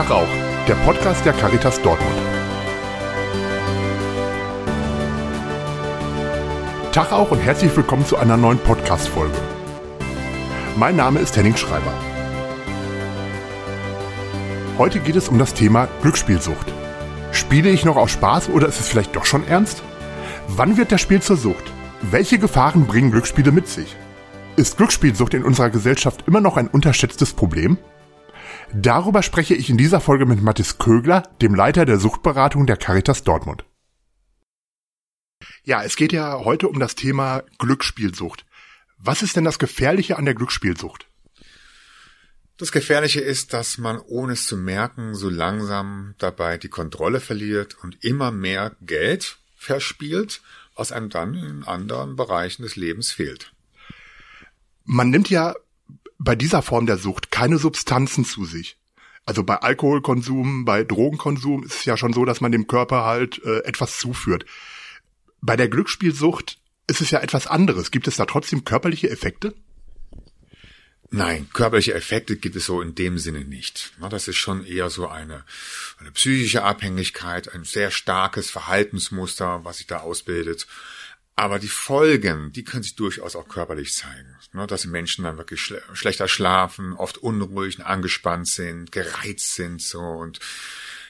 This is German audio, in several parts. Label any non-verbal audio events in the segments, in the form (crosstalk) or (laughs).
Tag auch, der Podcast der Caritas Dortmund. Tag auch und herzlich willkommen zu einer neuen Podcast-Folge. Mein Name ist Henning Schreiber. Heute geht es um das Thema Glücksspielsucht. Spiele ich noch aus Spaß oder ist es vielleicht doch schon ernst? Wann wird das Spiel zur Sucht? Welche Gefahren bringen Glücksspiele mit sich? Ist Glücksspielsucht in unserer Gesellschaft immer noch ein unterschätztes Problem? Darüber spreche ich in dieser Folge mit Mathis Kögler, dem Leiter der Suchtberatung der Caritas Dortmund. Ja, es geht ja heute um das Thema Glücksspielsucht. Was ist denn das Gefährliche an der Glücksspielsucht? Das Gefährliche ist, dass man ohne es zu merken so langsam dabei die Kontrolle verliert und immer mehr Geld verspielt, was einem dann in anderen Bereichen des Lebens fehlt. Man nimmt ja bei dieser Form der Sucht keine Substanzen zu sich. Also bei Alkoholkonsum, bei Drogenkonsum ist es ja schon so, dass man dem Körper halt äh, etwas zuführt. Bei der Glücksspielsucht ist es ja etwas anderes. Gibt es da trotzdem körperliche Effekte? Nein, körperliche Effekte gibt es so in dem Sinne nicht. Das ist schon eher so eine, eine psychische Abhängigkeit, ein sehr starkes Verhaltensmuster, was sich da ausbildet. Aber die Folgen, die können sich durchaus auch körperlich zeigen. Ne, dass die Menschen dann wirklich schle schlechter schlafen, oft unruhig, angespannt sind, gereizt sind, so und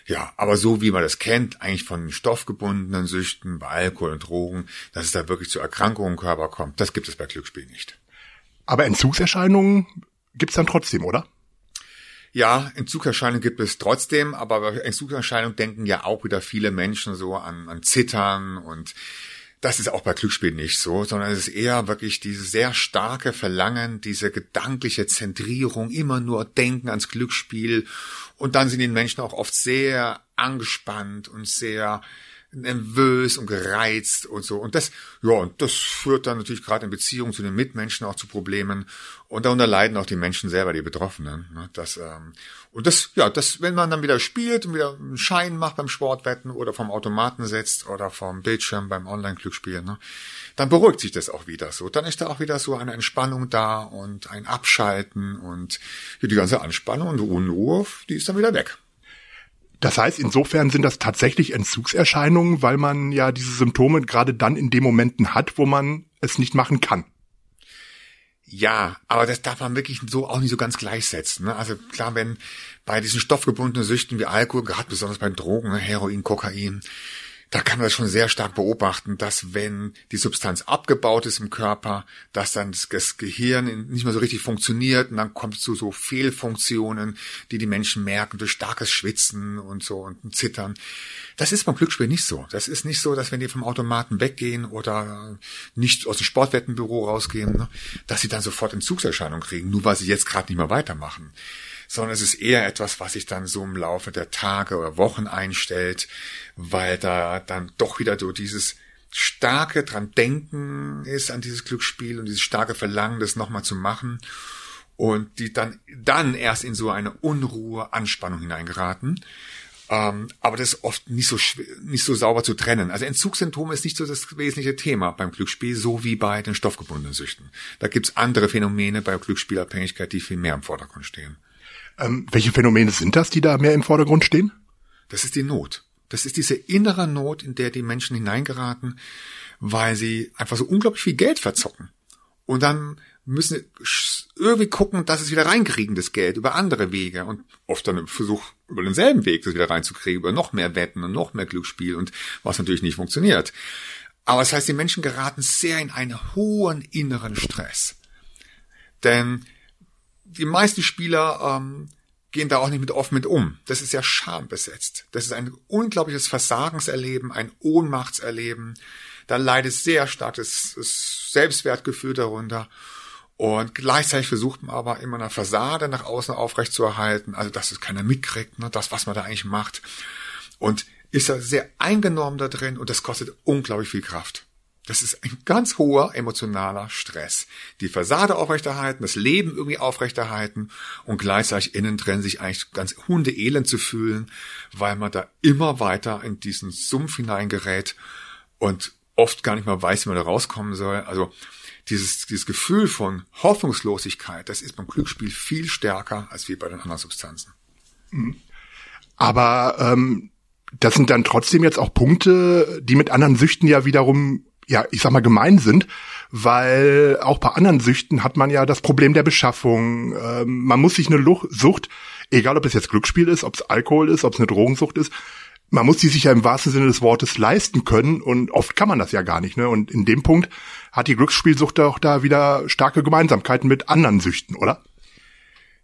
ja, aber so wie man das kennt, eigentlich von stoffgebundenen Süchten, bei Alkohol und Drogen, dass es da wirklich zu Erkrankungen im Körper kommt, das gibt es bei Glücksspiel nicht. Aber Entzugserscheinungen gibt's dann trotzdem, oder? Ja, Entzugserscheinungen gibt es trotzdem, aber bei Entzugserscheinungen denken ja auch wieder viele Menschen so an, an Zittern und das ist auch bei Glücksspiel nicht so, sondern es ist eher wirklich dieses sehr starke Verlangen, diese gedankliche Zentrierung, immer nur denken ans Glücksspiel. Und dann sind die Menschen auch oft sehr angespannt und sehr nervös und gereizt und so. Und das, ja, und das führt dann natürlich gerade in Beziehungen zu den Mitmenschen auch zu Problemen. Und darunter leiden auch die Menschen selber, die Betroffenen. Ne? Das, ähm, und das, ja, das, wenn man dann wieder spielt und wieder einen Schein macht beim Sportwetten oder vom Automaten setzt oder vom Bildschirm beim Online-Glücksspiel, ne, dann beruhigt sich das auch wieder so. Dann ist da auch wieder so eine Entspannung da und ein Abschalten und die ganze Anspannung und Unruhe, die ist dann wieder weg. Das heißt, insofern sind das tatsächlich Entzugserscheinungen, weil man ja diese Symptome gerade dann in den Momenten hat, wo man es nicht machen kann. Ja, aber das darf man wirklich so auch nicht so ganz gleichsetzen. Ne? Also klar, wenn bei diesen stoffgebundenen Süchten wie Alkohol, gerade besonders bei Drogen, ne, Heroin, Kokain, da kann man das schon sehr stark beobachten, dass wenn die Substanz abgebaut ist im Körper, dass dann das Gehirn nicht mehr so richtig funktioniert und dann kommt es zu so Fehlfunktionen, die die Menschen merken durch starkes Schwitzen und so und Zittern. Das ist beim Glücksspiel nicht so. Das ist nicht so, dass wenn die vom Automaten weggehen oder nicht aus dem Sportwettenbüro rausgehen, ne, dass sie dann sofort Entzugserscheinungen kriegen, nur weil sie jetzt gerade nicht mehr weitermachen sondern es ist eher etwas, was sich dann so im Laufe der Tage oder Wochen einstellt, weil da dann doch wieder so dieses starke dran denken ist an dieses Glücksspiel und dieses starke Verlangen, das nochmal zu machen und die dann, dann erst in so eine Unruhe, Anspannung hineingeraten. Ähm, aber das ist oft nicht so, nicht so sauber zu trennen. Also Entzugssymptome ist nicht so das wesentliche Thema beim Glücksspiel, so wie bei den stoffgebundenen Süchten. Da gibt's andere Phänomene bei Glücksspielabhängigkeit, die viel mehr im Vordergrund stehen. Ähm, welche Phänomene sind das, die da mehr im Vordergrund stehen? Das ist die Not. Das ist diese innere Not, in der die Menschen hineingeraten, weil sie einfach so unglaublich viel Geld verzocken. Und dann müssen irgendwie gucken, dass sie wieder reinkriegen, das Geld, über andere Wege. Und oft dann im Versuch, über denselben Weg das wieder reinzukriegen, über noch mehr Wetten und noch mehr Glücksspiel und was natürlich nicht funktioniert. Aber das heißt, die Menschen geraten sehr in einen hohen inneren Stress. Denn die meisten Spieler ähm, gehen da auch nicht mit offen mit um. Das ist ja schambesetzt. Das ist ein unglaubliches Versagenserleben, ein Ohnmachtserleben. Da leidet sehr stark das, das Selbstwertgefühl darunter. Und gleichzeitig versucht man aber immer eine Fassade nach außen aufrechtzuerhalten, also dass es keiner mitkriegt, ne, das, was man da eigentlich macht. Und ist da sehr eingenommen da drin und das kostet unglaublich viel Kraft. Das ist ein ganz hoher emotionaler Stress. Die Fassade aufrechterhalten, das Leben irgendwie aufrechterhalten und gleichzeitig innen drin sich eigentlich ganz hundeelend zu fühlen, weil man da immer weiter in diesen Sumpf hineingerät und oft gar nicht mal weiß, wie man da rauskommen soll. Also dieses, dieses Gefühl von Hoffnungslosigkeit, das ist beim Glücksspiel viel stärker als wie bei den anderen Substanzen. Mhm. Aber ähm, das sind dann trotzdem jetzt auch Punkte, die mit anderen Süchten ja wiederum, ja, ich sag mal, gemein sind, weil auch bei anderen Süchten hat man ja das Problem der Beschaffung. Ähm, man muss sich eine Luch Sucht, egal ob es jetzt Glücksspiel ist, ob es Alkohol ist, ob es eine Drogensucht ist, man muss die sich ja im wahrsten Sinne des Wortes leisten können und oft kann man das ja gar nicht. Ne? Und in dem Punkt hat die Glücksspielsucht auch da wieder starke Gemeinsamkeiten mit anderen Süchten, oder?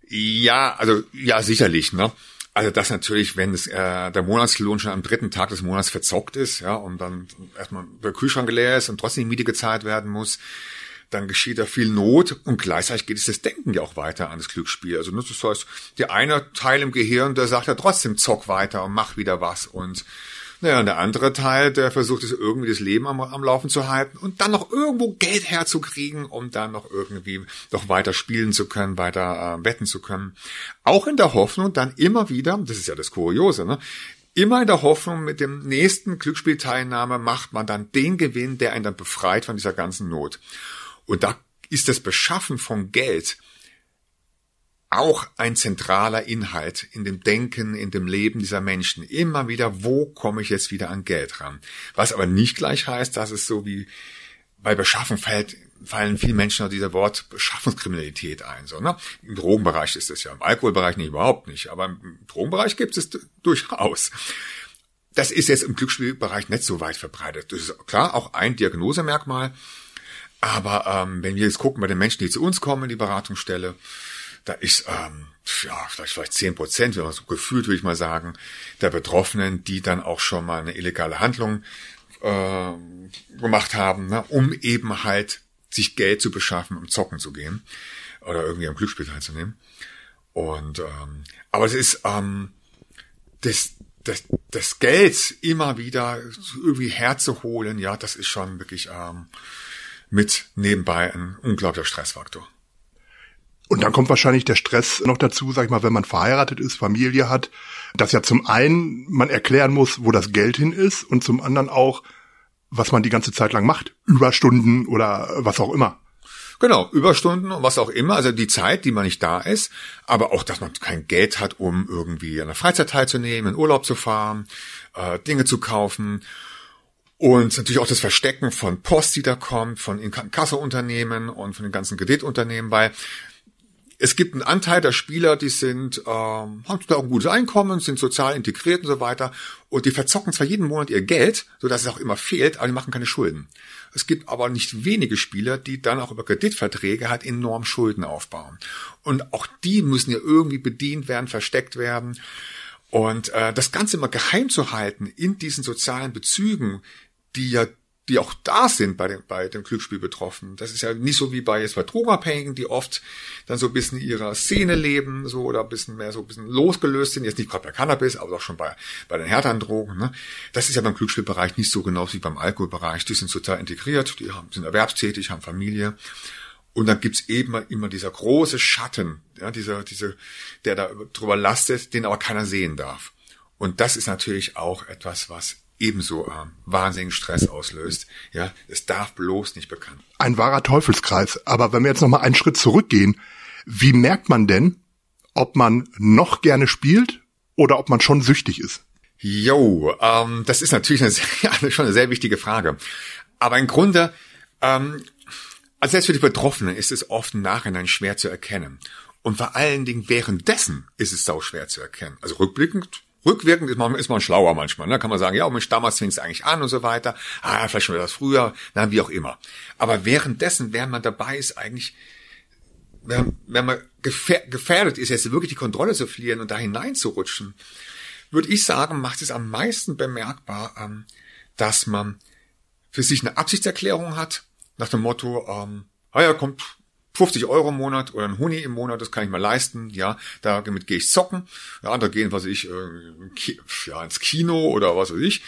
Ja, also ja, sicherlich. Ne? Also das natürlich, wenn es, äh, der Monatslohn schon am dritten Tag des Monats verzockt ist, ja, und dann erstmal der Kühlschrank leer ist und trotzdem die Miete gezahlt werden muss, dann geschieht da viel Not und gleichzeitig geht es das Denken ja auch weiter an das Glücksspiel. Also das heißt, der eine Teil im Gehirn, der sagt ja trotzdem zock weiter und mach wieder was und naja, und der andere Teil, der versucht es irgendwie das Leben am, am Laufen zu halten und dann noch irgendwo Geld herzukriegen, um dann noch irgendwie noch weiter spielen zu können, weiter äh, wetten zu können. Auch in der Hoffnung, dann immer wieder, das ist ja das Kuriose, ne? Immer in der Hoffnung, mit dem nächsten Glücksspielteilnahme macht man dann den Gewinn, der einen dann befreit von dieser ganzen Not. Und da ist das Beschaffen von Geld auch ein zentraler Inhalt in dem Denken, in dem Leben dieser Menschen. Immer wieder, wo komme ich jetzt wieder an Geld ran? Was aber nicht gleich heißt, dass es so wie bei Beschaffen fällt, fallen vielen Menschen auf dieser Wort Beschaffungskriminalität ein. So, ne? Im Drogenbereich ist es ja, im Alkoholbereich nicht, überhaupt nicht, aber im Drogenbereich gibt es durchaus. Das ist jetzt im Glücksspielbereich nicht so weit verbreitet. Das ist klar auch ein Diagnosemerkmal. Aber ähm, wenn wir jetzt gucken bei den Menschen, die zu uns kommen in die Beratungsstelle, da ist ähm, ja vielleicht vielleicht zehn Prozent, wenn man so gefühlt, würde ich mal sagen, der Betroffenen, die dann auch schon mal eine illegale Handlung äh, gemacht haben, ne, um eben halt sich Geld zu beschaffen, um zocken zu gehen oder irgendwie am Glücksspiel teilzunehmen. Und ähm, aber es ist ähm, das das, das Geld immer wieder irgendwie herzuholen, ja, das ist schon wirklich ähm, mit nebenbei ein unglaublicher Stressfaktor. Und dann kommt wahrscheinlich der Stress noch dazu, sag ich mal, wenn man verheiratet ist, Familie hat, dass ja zum einen man erklären muss, wo das Geld hin ist und zum anderen auch, was man die ganze Zeit lang macht. Überstunden oder was auch immer. Genau, Überstunden und was auch immer, also die Zeit, die man nicht da ist, aber auch, dass man kein Geld hat, um irgendwie an der Freizeit teilzunehmen, in Urlaub zu fahren, äh, Dinge zu kaufen und natürlich auch das Verstecken von Post, die da kommt, von Inkassounternehmen und von den ganzen Kreditunternehmen, weil es gibt einen Anteil der Spieler, die sind, ähm, haben da auch ein gutes Einkommen, sind sozial integriert und so weiter. Und die verzocken zwar jeden Monat ihr Geld, so dass es auch immer fehlt, aber die machen keine Schulden. Es gibt aber nicht wenige Spieler, die dann auch über Kreditverträge halt enorm Schulden aufbauen. Und auch die müssen ja irgendwie bedient werden, versteckt werden. Und äh, das Ganze immer geheim zu halten in diesen sozialen Bezügen, die ja die auch da sind bei dem, bei dem Glücksspiel betroffen. Das ist ja nicht so wie bei jetzt bei Drogenabhängigen, die oft dann so ein bisschen ihrer Szene leben, so oder ein bisschen mehr so ein bisschen losgelöst sind. Jetzt nicht gerade bei Cannabis, aber auch schon bei, bei den härteren Drogen. Ne? Das ist ja beim Glücksspielbereich nicht so genau wie beim Alkoholbereich. Die sind total integriert, die haben, sind erwerbstätig, haben Familie. Und dann gibt's eben immer dieser große Schatten, ja, dieser, dieser, der da drüber lastet, den aber keiner sehen darf. Und das ist natürlich auch etwas, was ebenso äh, wahnsinnigen Stress auslöst. Ja, es darf bloß nicht bekannt. Ein wahrer Teufelskreis. Aber wenn wir jetzt noch mal einen Schritt zurückgehen, wie merkt man denn, ob man noch gerne spielt oder ob man schon süchtig ist? Jo, ähm, das ist natürlich eine (laughs) sehr, schon eine sehr wichtige Frage. Aber im Grunde, ähm, also selbst für die Betroffenen ist es oft im Nachhinein schwer zu erkennen. Und vor allen Dingen währenddessen ist es sau schwer zu erkennen. Also rückblickend Rückwirkend ist man, ist man schlauer manchmal. Ne? Kann man sagen, ja, Mensch, damals fing es eigentlich an und so weiter. Ah, vielleicht schon etwas früher, na, wie auch immer. Aber währenddessen, während man dabei ist, eigentlich, wenn, wenn man gefährdet ist, jetzt wirklich die Kontrolle zu verlieren und da hineinzurutschen, würde ich sagen, macht es am meisten bemerkbar, ähm, dass man für sich eine Absichtserklärung hat, nach dem Motto, ähm, ah ja, kommt, 50 Euro im Monat oder ein Huni im Monat, das kann ich mir leisten, ja, damit gehe ich zocken. Ja, andere gehen, was weiß ich, äh, ja, ins Kino oder was weiß ich,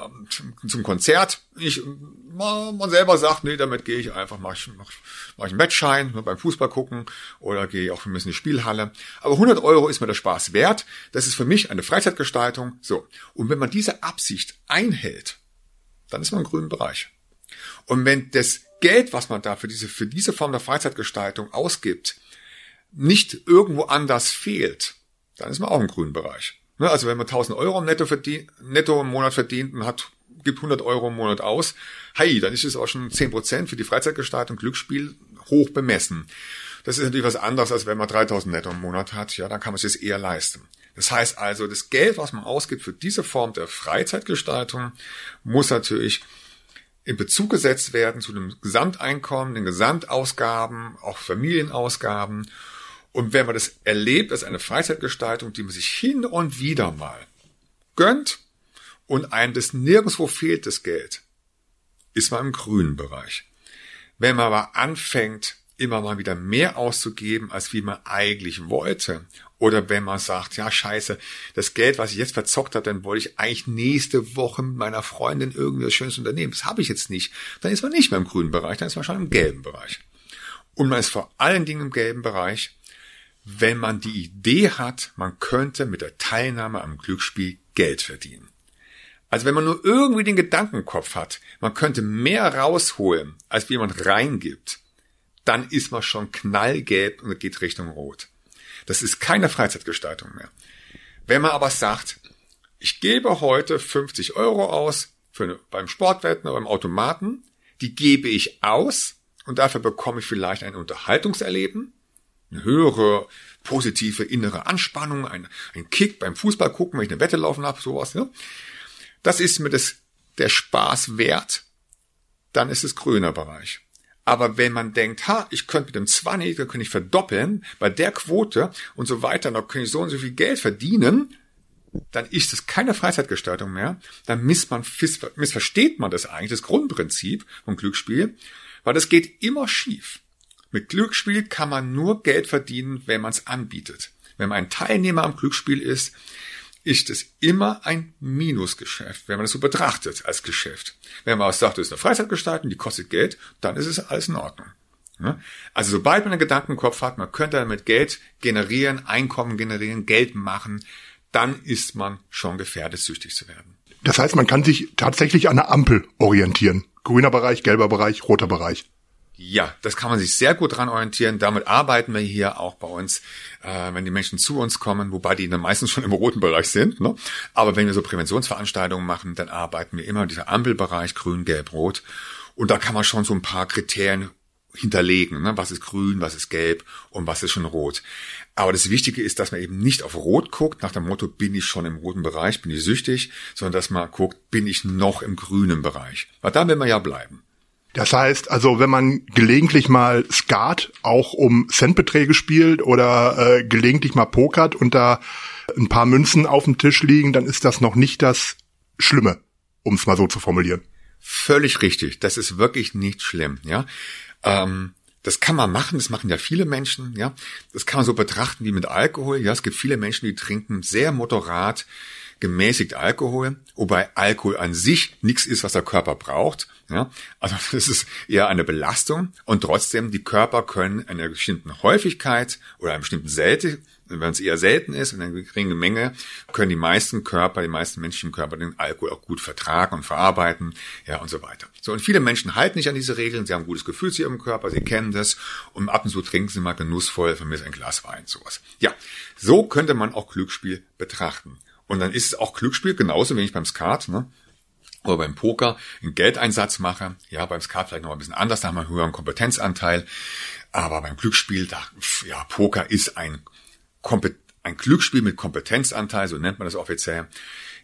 ähm, zum Konzert. Ich, man selber sagt, nee, damit gehe ich einfach, mache ich, mach, mach ich einen Wettschein ne, beim Fußball gucken oder gehe auch ein bisschen in die Spielhalle. Aber 100 Euro ist mir der Spaß wert. Das ist für mich eine Freizeitgestaltung. So. Und wenn man diese Absicht einhält, dann ist man im grünen Bereich. Und wenn das Geld, was man da für diese, für diese Form der Freizeitgestaltung ausgibt, nicht irgendwo anders fehlt, dann ist man auch im grünen Bereich. Ne, also wenn man 1000 Euro netto, verdient, netto im Monat verdient und hat, gibt 100 Euro im Monat aus, hey, dann ist es auch schon 10 Prozent für die Freizeitgestaltung, Glücksspiel hoch bemessen. Das ist natürlich was anderes, als wenn man 3000 netto im Monat hat. Ja, dann kann man es sich eher leisten. Das heißt also, das Geld, was man ausgibt für diese Form der Freizeitgestaltung, muss natürlich in Bezug gesetzt werden zu dem Gesamteinkommen, den Gesamtausgaben, auch Familienausgaben und wenn man das erlebt als eine Freizeitgestaltung, die man sich hin und wieder mal gönnt und einem das nirgendwo fehlt, das Geld, ist man im grünen Bereich. Wenn man aber anfängt, immer mal wieder mehr auszugeben, als wie man eigentlich wollte, oder wenn man sagt, ja scheiße, das Geld, was ich jetzt verzockt habe, dann wollte ich eigentlich nächste Woche mit meiner Freundin irgendwie Schönes unternehmen. Das habe ich jetzt nicht. Dann ist man nicht mehr im grünen Bereich, dann ist man schon im gelben Bereich. Und man ist vor allen Dingen im gelben Bereich, wenn man die Idee hat, man könnte mit der Teilnahme am Glücksspiel Geld verdienen. Also wenn man nur irgendwie den Gedankenkopf hat, man könnte mehr rausholen, als wie man reingibt, dann ist man schon knallgelb und geht Richtung Rot. Das ist keine Freizeitgestaltung mehr. Wenn man aber sagt, ich gebe heute 50 Euro aus für, beim Sportwetten oder beim Automaten, die gebe ich aus und dafür bekomme ich vielleicht ein Unterhaltungserleben, eine höhere positive innere Anspannung, ein, ein Kick beim Fußball gucken, wenn ich eine Wette laufen habe, sowas. Ne? Das ist mir das, der Spaß wert, dann ist es grüner Bereich. Aber wenn man denkt, ha, ich könnte mit dem 20, da könnte ich verdoppeln, bei der Quote und so weiter, dann könnte ich so und so viel Geld verdienen, dann ist es keine Freizeitgestaltung mehr. Dann miss man, missversteht man das eigentlich, das Grundprinzip vom Glücksspiel, weil das geht immer schief. Mit Glücksspiel kann man nur Geld verdienen, wenn man es anbietet. Wenn man ein Teilnehmer am Glücksspiel ist, ist es immer ein Minusgeschäft, wenn man es so betrachtet als Geschäft. Wenn man auch sagt, es ist eine Freizeitgestaltung, die kostet Geld, dann ist es alles in Ordnung. Also sobald man einen Gedanken im Kopf hat, man könnte damit Geld generieren, Einkommen generieren, Geld machen, dann ist man schon gefährdet, süchtig zu werden. Das heißt, man kann sich tatsächlich an der Ampel orientieren. Grüner Bereich, gelber Bereich, roter Bereich. Ja, das kann man sich sehr gut dran orientieren. Damit arbeiten wir hier auch bei uns, äh, wenn die Menschen zu uns kommen, wobei die dann meistens schon im roten Bereich sind. Ne? Aber wenn wir so Präventionsveranstaltungen machen, dann arbeiten wir immer dieser Ampelbereich grün, gelb, rot. Und da kann man schon so ein paar Kriterien hinterlegen. Ne? Was ist grün, was ist gelb und was ist schon rot. Aber das Wichtige ist, dass man eben nicht auf Rot guckt, nach dem Motto, bin ich schon im roten Bereich, bin ich süchtig, sondern dass man guckt, bin ich noch im grünen Bereich. Weil da will man ja bleiben. Das heißt, also wenn man gelegentlich mal Skat auch um Centbeträge spielt oder äh, gelegentlich mal pokert und da ein paar Münzen auf dem Tisch liegen, dann ist das noch nicht das Schlimme, um es mal so zu formulieren. Völlig richtig. Das ist wirklich nicht schlimm, ja. Ähm, das kann man machen, das machen ja viele Menschen, ja. Das kann man so betrachten wie mit Alkohol, ja. Es gibt viele Menschen, die trinken sehr moderat gemäßigt Alkohol, wobei Alkohol an sich nichts ist, was der Körper braucht. Ja, also (laughs) das ist eher eine Belastung und trotzdem die Körper können einer bestimmten Häufigkeit oder einer bestimmten Selte, wenn es eher selten ist, in einer geringen Menge, können die meisten Körper, die meisten menschlichen Körper den Alkohol auch gut vertragen und verarbeiten, ja und so weiter. So und viele Menschen halten nicht an diese Regeln, sie haben ein gutes Gefühl zu ihrem Körper, sie kennen das und ab und zu trinken sie mal genussvoll von mir ein Glas Wein, sowas. Ja, so könnte man auch Glücksspiel betrachten. Und dann ist es auch Glücksspiel, genauso wenig beim Skat, ne? Oder beim Poker einen Geldeinsatz mache. Ja, beim Skat vielleicht noch ein bisschen anders, da haben wir einen höheren Kompetenzanteil. Aber beim Glücksspiel, da, ja, Poker ist ein, ein Glücksspiel mit Kompetenzanteil, so nennt man das offiziell.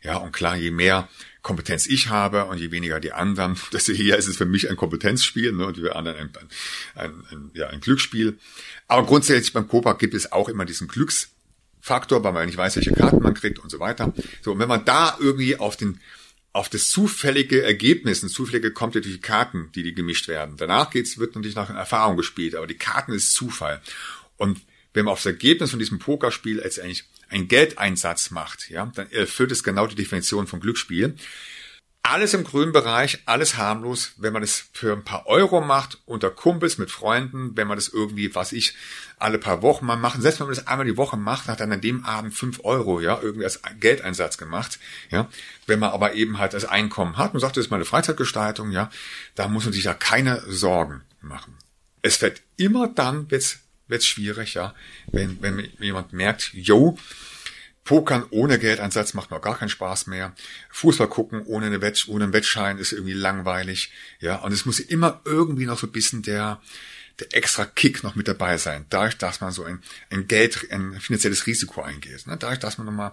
Ja, und klar, je mehr Kompetenz ich habe und je weniger die anderen, (laughs) desto eher ist es für mich ein Kompetenzspiel ne, und die anderen ein, ein, ein, ja, ein Glücksspiel. Aber grundsätzlich beim Poker gibt es auch immer diesen Glücks Faktor, weil man nicht weiß, welche Karten man kriegt und so weiter. So, und wenn man da irgendwie auf den auf das zufällige Ergebnis, und zufällige kommt ja durch die Karten, die die gemischt werden. Danach geht's, wird natürlich nach Erfahrung gespielt, aber die Karten ist Zufall. Und wenn man auf das Ergebnis von diesem Pokerspiel letztendlich einen Geldeinsatz macht, ja, dann erfüllt es genau die Definition von Glücksspiel. Alles im grünen Bereich, alles harmlos, wenn man es für ein paar Euro macht, unter Kumpels, mit Freunden, wenn man das irgendwie, was ich, alle paar Wochen mal machen, selbst wenn man das einmal die Woche macht, hat dann an dem Abend fünf Euro, ja, irgendwie als Geldeinsatz gemacht, ja. Wenn man aber eben halt das Einkommen hat und sagt, das ist meine Freizeitgestaltung, ja, da muss man sich ja keine Sorgen machen. Es wird immer dann, wird's, wird's schwierig, ja, wenn, wenn jemand merkt, yo, Pokern ohne Geldeinsatz macht mir gar keinen Spaß mehr. Fußball gucken ohne, eine Wett ohne einen Wettschein ist irgendwie langweilig. Ja, und es muss immer irgendwie noch so ein bisschen der, der extra Kick noch mit dabei sein. Dadurch, dass man so ein, ein Geld, ein finanzielles Risiko eingeht. Ne? Dadurch, dass man nochmal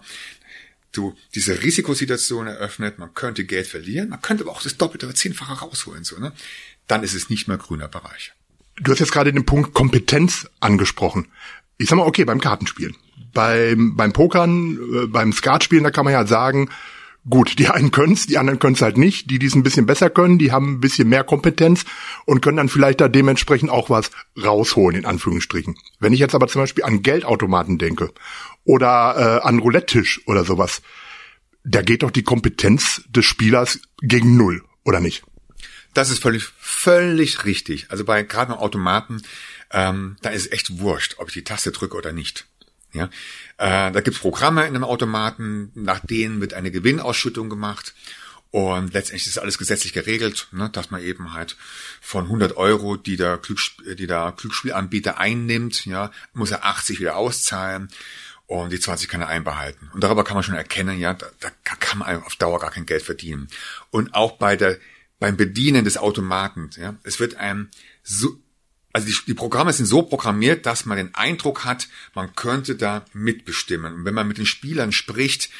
du diese Risikosituation eröffnet, man könnte Geld verlieren, man könnte aber auch das Doppelte oder Zehnfache rausholen, so, ne? Dann ist es nicht mehr grüner Bereich. Du hast jetzt gerade den Punkt Kompetenz angesprochen. Ich sag mal, okay, beim Kartenspielen. Beim, beim Pokern, äh, beim Skatspielen, da kann man ja sagen, gut, die einen können's, die anderen können's halt nicht. Die, die es ein bisschen besser können, die haben ein bisschen mehr Kompetenz und können dann vielleicht da dementsprechend auch was rausholen, in Anführungsstrichen. Wenn ich jetzt aber zum Beispiel an Geldautomaten denke oder äh, an Roulette-Tisch oder sowas, da geht doch die Kompetenz des Spielers gegen Null, oder nicht? Das ist völlig, völlig richtig. Also bei gerade Automaten, ähm, da ist echt wurscht, ob ich die Taste drücke oder nicht. Ja, äh, da gibt's Programme in einem Automaten, nach denen wird eine Gewinnausschüttung gemacht. Und letztendlich ist alles gesetzlich geregelt, ne, dass man eben halt von 100 Euro, die der, Glücksspiel, die der Glücksspielanbieter einnimmt, ja, muss er 80 wieder auszahlen und die 20 kann er einbehalten. Und darüber kann man schon erkennen, ja, da, da kann man auf Dauer gar kein Geld verdienen. Und auch bei der beim Bedienen des Automaten. Ja, es wird einem so, also die, die Programme sind so programmiert, dass man den Eindruck hat, man könnte da mitbestimmen. Und wenn man mit den Spielern spricht,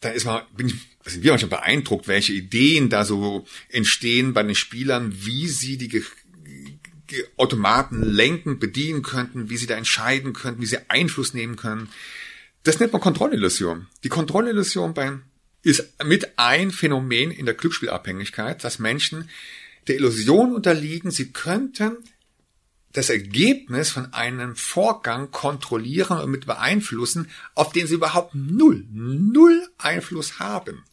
dann ist man, bin ich, sind wir manchmal beeindruckt, welche Ideen da so entstehen bei den Spielern, wie sie die Automaten lenken, bedienen könnten, wie sie da entscheiden könnten, wie sie Einfluss nehmen können. Das nennt man Kontrollillusion. Die Kontrollillusion beim ist mit ein Phänomen in der Glücksspielabhängigkeit, dass Menschen der Illusion unterliegen, sie könnten das Ergebnis von einem Vorgang kontrollieren und mit beeinflussen, auf den sie überhaupt null, null Einfluss haben.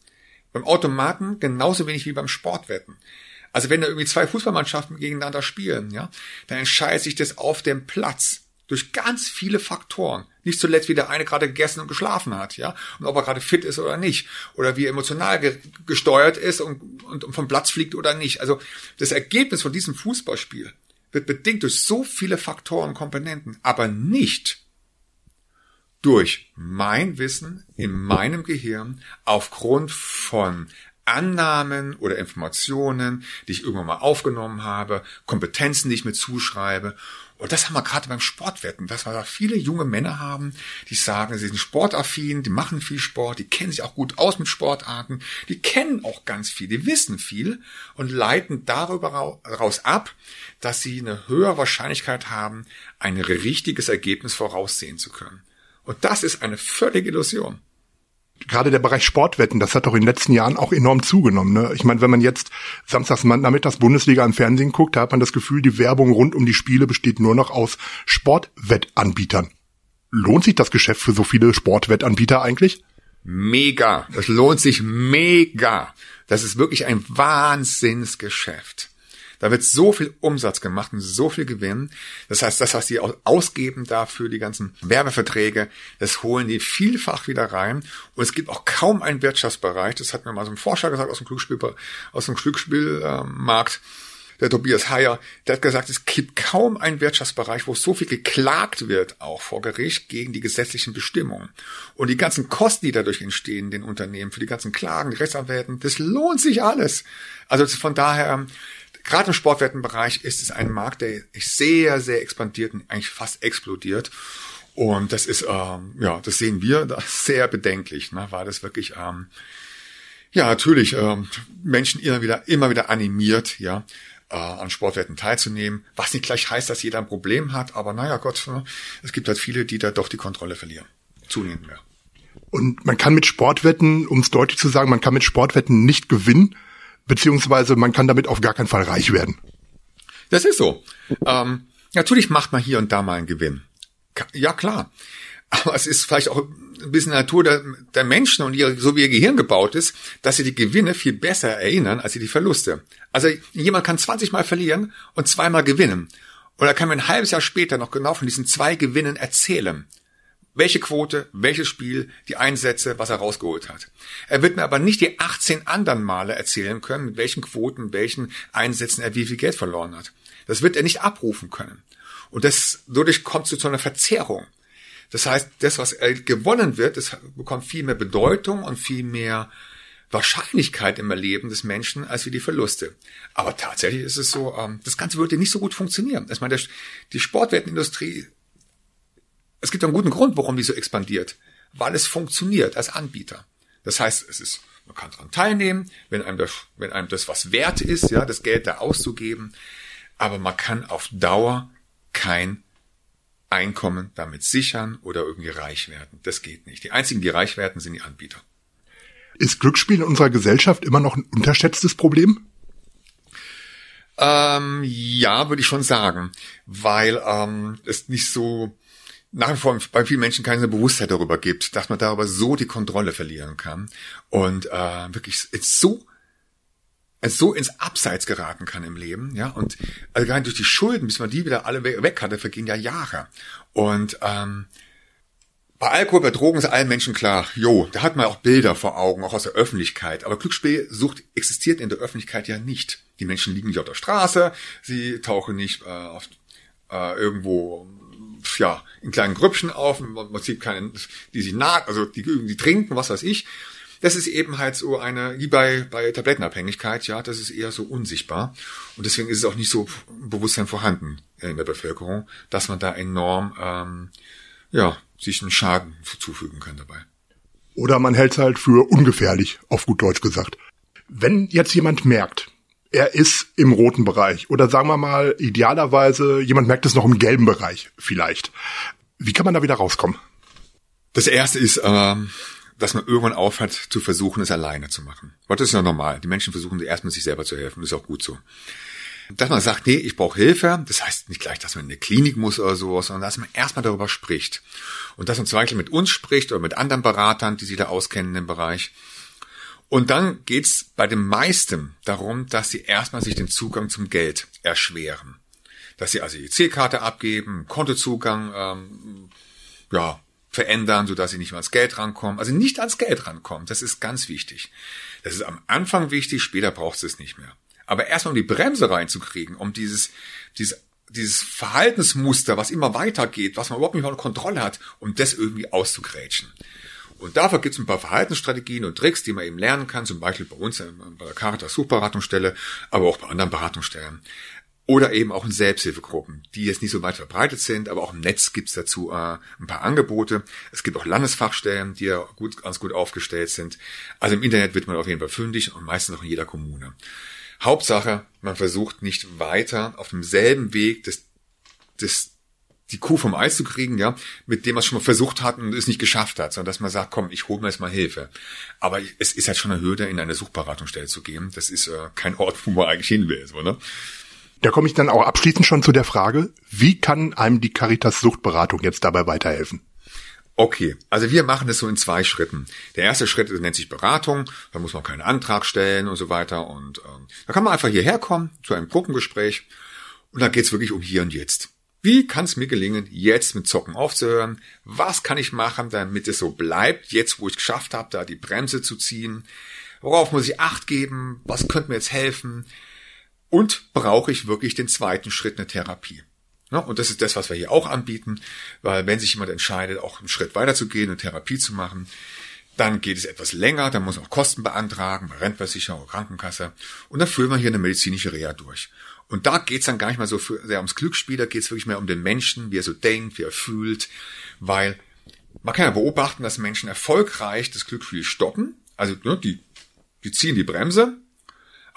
Beim Automaten genauso wenig wie beim Sportwetten. Also wenn da irgendwie zwei Fußballmannschaften gegeneinander spielen, ja, dann entscheidet sich das auf dem Platz durch ganz viele Faktoren. Nicht zuletzt, wie der eine gerade gegessen und geschlafen hat, ja, und ob er gerade fit ist oder nicht, oder wie er emotional ge gesteuert ist und, und, und vom Platz fliegt oder nicht. Also das Ergebnis von diesem Fußballspiel wird bedingt durch so viele Faktoren und Komponenten, aber nicht durch mein Wissen in meinem Gehirn aufgrund von Annahmen oder Informationen, die ich irgendwann mal aufgenommen habe, Kompetenzen, die ich mir zuschreibe und das haben wir gerade beim Sportwetten, dass wir da viele junge Männer haben, die sagen, sie sind sportaffin, die machen viel Sport, die kennen sich auch gut aus mit Sportarten, die kennen auch ganz viel, die wissen viel und leiten darüber raus ab, dass sie eine höhere Wahrscheinlichkeit haben, ein richtiges Ergebnis voraussehen zu können. Und das ist eine völlige Illusion gerade der Bereich Sportwetten, das hat doch in den letzten Jahren auch enorm zugenommen. Ne? Ich meine, wenn man jetzt samstags nachmittags Bundesliga im Fernsehen guckt, da hat man das Gefühl, die Werbung rund um die Spiele besteht nur noch aus Sportwettanbietern. Lohnt sich das Geschäft für so viele Sportwettanbieter eigentlich? Mega. Das lohnt sich mega. Das ist wirklich ein Wahnsinnsgeschäft. Da wird so viel Umsatz gemacht und so viel Gewinn. Das heißt, das, was die ausgeben dafür, die ganzen Werbeverträge, das holen die vielfach wieder rein. Und es gibt auch kaum einen Wirtschaftsbereich, das hat mir mal so ein Forscher gesagt aus dem Glücksspiel, aus dem Glücksspielmarkt, der Tobias Heyer, der hat gesagt, es gibt kaum einen Wirtschaftsbereich, wo so viel geklagt wird, auch vor Gericht, gegen die gesetzlichen Bestimmungen. Und die ganzen Kosten, die dadurch entstehen, den Unternehmen, für die ganzen Klagen, die Rechtsanwälten, das lohnt sich alles. Also von daher, Gerade im Sportwettenbereich ist es ein Markt, der sehr, sehr expandiert und eigentlich fast explodiert. Und das ist, ähm, ja, das sehen wir das (laughs) sehr bedenklich, ne, weil das wirklich, ähm, ja, natürlich ähm, Menschen immer wieder, immer wieder animiert, ja, äh, an Sportwetten teilzunehmen, was nicht gleich heißt, dass jeder ein Problem hat, aber naja Gott, ne, es gibt halt viele, die da doch die Kontrolle verlieren. Zunehmend mehr. Und man kann mit Sportwetten, um es deutlich zu sagen, man kann mit Sportwetten nicht gewinnen, beziehungsweise man kann damit auf gar keinen Fall reich werden. Das ist so. Ähm, natürlich macht man hier und da mal einen Gewinn. Ja, klar. Aber es ist vielleicht auch ein bisschen Natur der, der Menschen und ihre, so wie ihr Gehirn gebaut ist, dass sie die Gewinne viel besser erinnern als sie die Verluste. Also jemand kann 20 Mal verlieren und zweimal gewinnen. Und er kann mir ein halbes Jahr später noch genau von diesen zwei Gewinnen erzählen welche Quote, welches Spiel, die Einsätze, was er rausgeholt hat. Er wird mir aber nicht die 18 anderen Male erzählen können, mit welchen Quoten, welchen Einsätzen er wie viel Geld verloren hat. Das wird er nicht abrufen können. Und das, dadurch kommt es zu einer Verzerrung. Das heißt, das, was gewonnen wird, das bekommt viel mehr Bedeutung und viel mehr Wahrscheinlichkeit im Erleben des Menschen als wie die Verluste. Aber tatsächlich ist es so, ähm, das Ganze würde nicht so gut funktionieren. Ich meine, die Sportwettenindustrie, es gibt einen guten Grund, warum die so expandiert, weil es funktioniert als Anbieter. Das heißt, es ist, man kann daran teilnehmen, wenn einem das, wenn einem das was wert ist, ja, das Geld da auszugeben. Aber man kann auf Dauer kein Einkommen damit sichern oder irgendwie reich werden. Das geht nicht. Die einzigen, die reich werden, sind die Anbieter. Ist Glücksspiel in unserer Gesellschaft immer noch ein unterschätztes Problem? Ähm, ja, würde ich schon sagen, weil ähm, es nicht so nach wie vor bei vielen Menschen keine Bewusstheit darüber gibt, dass man darüber so die Kontrolle verlieren kann und äh, wirklich so so ins Abseits geraten kann im Leben, ja, und also gerade durch die Schulden, bis man die wieder alle weg hatte, vergehen ja Jahre. Und ähm, bei Alkohol, bei Drogen ist allen Menschen klar, jo, da hat man auch Bilder vor Augen, auch aus der Öffentlichkeit. Aber Glücksspielsucht existiert in der Öffentlichkeit ja nicht. Die Menschen liegen nicht auf der Straße, sie tauchen nicht äh, auf, äh, irgendwo ja in kleinen Grüppchen auf, man, sieht keinen, die sich naht, also die, die trinken, was weiß ich. Das ist eben halt so eine, wie bei, bei Tablettenabhängigkeit, ja, das ist eher so unsichtbar. Und deswegen ist es auch nicht so Bewusstsein vorhanden in der Bevölkerung, dass man da enorm ähm, ja, sich einen Schaden zufügen kann dabei. Oder man hält es halt für ungefährlich, auf gut Deutsch gesagt. Wenn jetzt jemand merkt, er ist im roten Bereich oder sagen wir mal idealerweise jemand merkt es noch im gelben Bereich vielleicht. Wie kann man da wieder rauskommen? Das erste ist, ähm, dass man irgendwann aufhört zu versuchen, es alleine zu machen. Weil das ist ja normal. Die Menschen versuchen erstmal sich selber zu helfen. Das ist auch gut so dass man sagt, nee, ich brauche Hilfe. Das heißt nicht gleich, dass man in eine Klinik muss oder sowas, sondern dass man erstmal darüber spricht. Und dass man zum Beispiel mit uns spricht oder mit anderen Beratern, die sich da auskennen im Bereich. Und dann geht's bei den meisten darum, dass sie erstmal sich den Zugang zum Geld erschweren. Dass sie also die C-Karte abgeben, Kontozugang ähm, ja, verändern, sodass sie nicht mehr ans Geld rankommen. Also nicht ans Geld rankommen. Das ist ganz wichtig. Das ist am Anfang wichtig, später braucht es nicht mehr. Aber erstmal um die Bremse reinzukriegen, um dieses, dieses, dieses Verhaltensmuster, was immer weitergeht, was man überhaupt nicht unter Kontrolle hat, um das irgendwie auszugrätschen. Und dafür gibt es ein paar Verhaltensstrategien und Tricks, die man eben lernen kann, zum Beispiel bei uns bei der Caritas Suchberatungsstelle, aber auch bei anderen Beratungsstellen. Oder eben auch in Selbsthilfegruppen, die jetzt nicht so weit verbreitet sind, aber auch im Netz gibt's dazu äh, ein paar Angebote. Es gibt auch Landesfachstellen, die ja gut, ganz gut aufgestellt sind. Also im Internet wird man auf jeden Fall fündig und meistens auch in jeder Kommune. Hauptsache, man versucht nicht weiter auf demselben Weg des, des die Kuh vom Eis zu kriegen, ja, mit dem man es schon mal versucht hat und es nicht geschafft hat, sondern dass man sagt, komm, ich hole mir jetzt mal Hilfe. Aber es ist halt schon eine Hürde, in eine Suchberatungsstelle zu gehen. Das ist äh, kein Ort, wo man eigentlich hin will, so, ne? Da komme ich dann auch abschließend schon zu der Frage, wie kann einem die Caritas Suchtberatung jetzt dabei weiterhelfen? Okay, also wir machen das so in zwei Schritten. Der erste Schritt nennt sich Beratung, da muss man keinen Antrag stellen und so weiter. Und ähm, da kann man einfach hierher kommen zu einem Gruppengespräch und da geht's wirklich um hier und jetzt. Wie kann es mir gelingen, jetzt mit Zocken aufzuhören? Was kann ich machen, damit es so bleibt, jetzt wo ich geschafft habe, da die Bremse zu ziehen? Worauf muss ich Acht geben? Was könnte mir jetzt helfen? Und brauche ich wirklich den zweiten Schritt, eine Therapie? Ja, und das ist das, was wir hier auch anbieten, weil wenn sich jemand entscheidet, auch einen Schritt weiter zu gehen, eine Therapie zu machen, dann geht es etwas länger, dann muss man auch Kosten beantragen, bei Rentenversicherung, Krankenkasse und dann führen wir hier eine medizinische Reha durch. Und da geht's dann gar nicht mal so sehr ums Glücksspiel, da geht's wirklich mehr um den Menschen, wie er so denkt, wie er fühlt, weil man kann ja beobachten, dass Menschen erfolgreich das Glücksspiel stoppen, also ne, die, die ziehen die Bremse,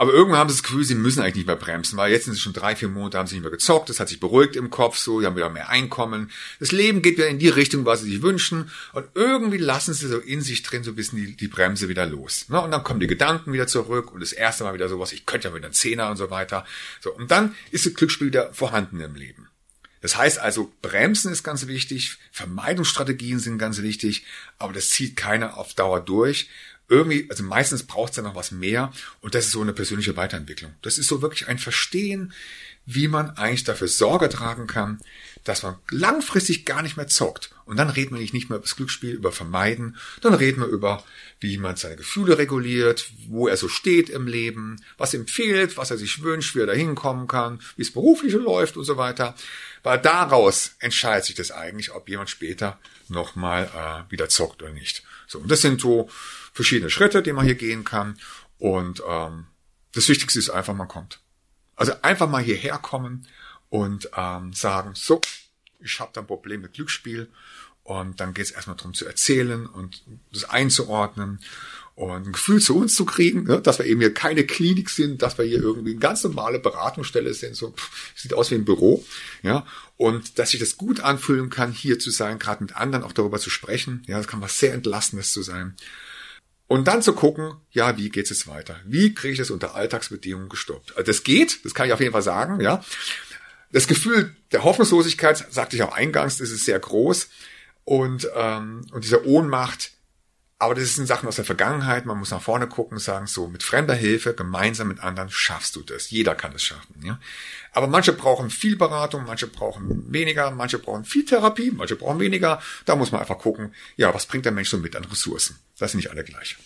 aber irgendwann haben sie das Gefühl, sie müssen eigentlich nicht mehr bremsen, weil jetzt sind sie schon drei, vier Monate, haben sie nicht mehr gezockt, das hat sich beruhigt im Kopf so, sie haben wieder mehr Einkommen. Das Leben geht wieder in die Richtung, was sie sich wünschen. Und irgendwie lassen sie so in sich drin so ein bisschen die, die Bremse wieder los. Ne? Und dann kommen die Gedanken wieder zurück und das erste Mal wieder sowas, ich könnte ja wieder einen Zehner und so weiter. So, und dann ist das Glücksspiel wieder vorhanden im Leben. Das heißt also, Bremsen ist ganz wichtig, Vermeidungsstrategien sind ganz wichtig, aber das zieht keiner auf Dauer durch, irgendwie, also meistens braucht es ja noch was mehr und das ist so eine persönliche Weiterentwicklung. Das ist so wirklich ein Verstehen, wie man eigentlich dafür Sorge tragen kann, dass man langfristig gar nicht mehr zockt. Und dann reden wir nicht mehr über das Glücksspiel, über Vermeiden, dann reden wir über, wie man seine Gefühle reguliert, wo er so steht im Leben, was ihm fehlt, was er sich wünscht, wie er da hinkommen kann, wie es beruflich läuft und so weiter. Weil daraus entscheidet sich das eigentlich, ob jemand später nochmal äh, wieder zockt oder nicht. So, und das sind so verschiedene Schritte, die man hier gehen kann. Und ähm, das Wichtigste ist einfach, man kommt. Also einfach mal hierher kommen und ähm, sagen, so, ich habe da ein Problem mit Glücksspiel. Und dann geht es erstmal darum zu erzählen und das einzuordnen und ein Gefühl zu uns zu kriegen, ne, dass wir eben hier keine Klinik sind, dass wir hier irgendwie eine ganz normale Beratungsstelle sind, so pff, sieht aus wie ein Büro, ja, und dass ich das gut anfühlen kann, hier zu sein, gerade mit anderen auch darüber zu sprechen, ja, das kann was sehr entlastendes zu sein. Und dann zu gucken, ja, wie geht's jetzt weiter? Wie kriege ich das unter Alltagsbedingungen gestoppt? Also das geht, das kann ich auf jeden Fall sagen, ja. Das Gefühl der Hoffnungslosigkeit, sagte ich auch eingangs, das ist sehr groß. Und, ähm, und diese Ohnmacht, aber das sind Sachen aus der Vergangenheit. Man muss nach vorne gucken und sagen, so mit fremder Hilfe, gemeinsam mit anderen schaffst du das. Jeder kann es schaffen. Ja? Aber manche brauchen viel Beratung, manche brauchen weniger, manche brauchen viel Therapie, manche brauchen weniger. Da muss man einfach gucken, ja, was bringt der Mensch so mit an Ressourcen? Das sind nicht alle gleich.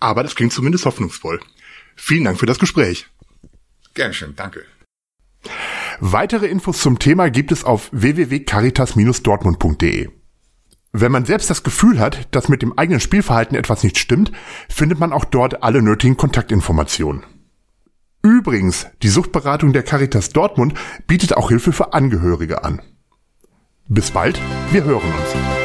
Aber das klingt zumindest hoffnungsvoll. Vielen Dank für das Gespräch. Gern schön, danke. Weitere Infos zum Thema gibt es auf www.caritas-dortmund.de. Wenn man selbst das Gefühl hat, dass mit dem eigenen Spielverhalten etwas nicht stimmt, findet man auch dort alle nötigen Kontaktinformationen. Übrigens, die Suchtberatung der Caritas Dortmund bietet auch Hilfe für Angehörige an. Bis bald, wir hören uns.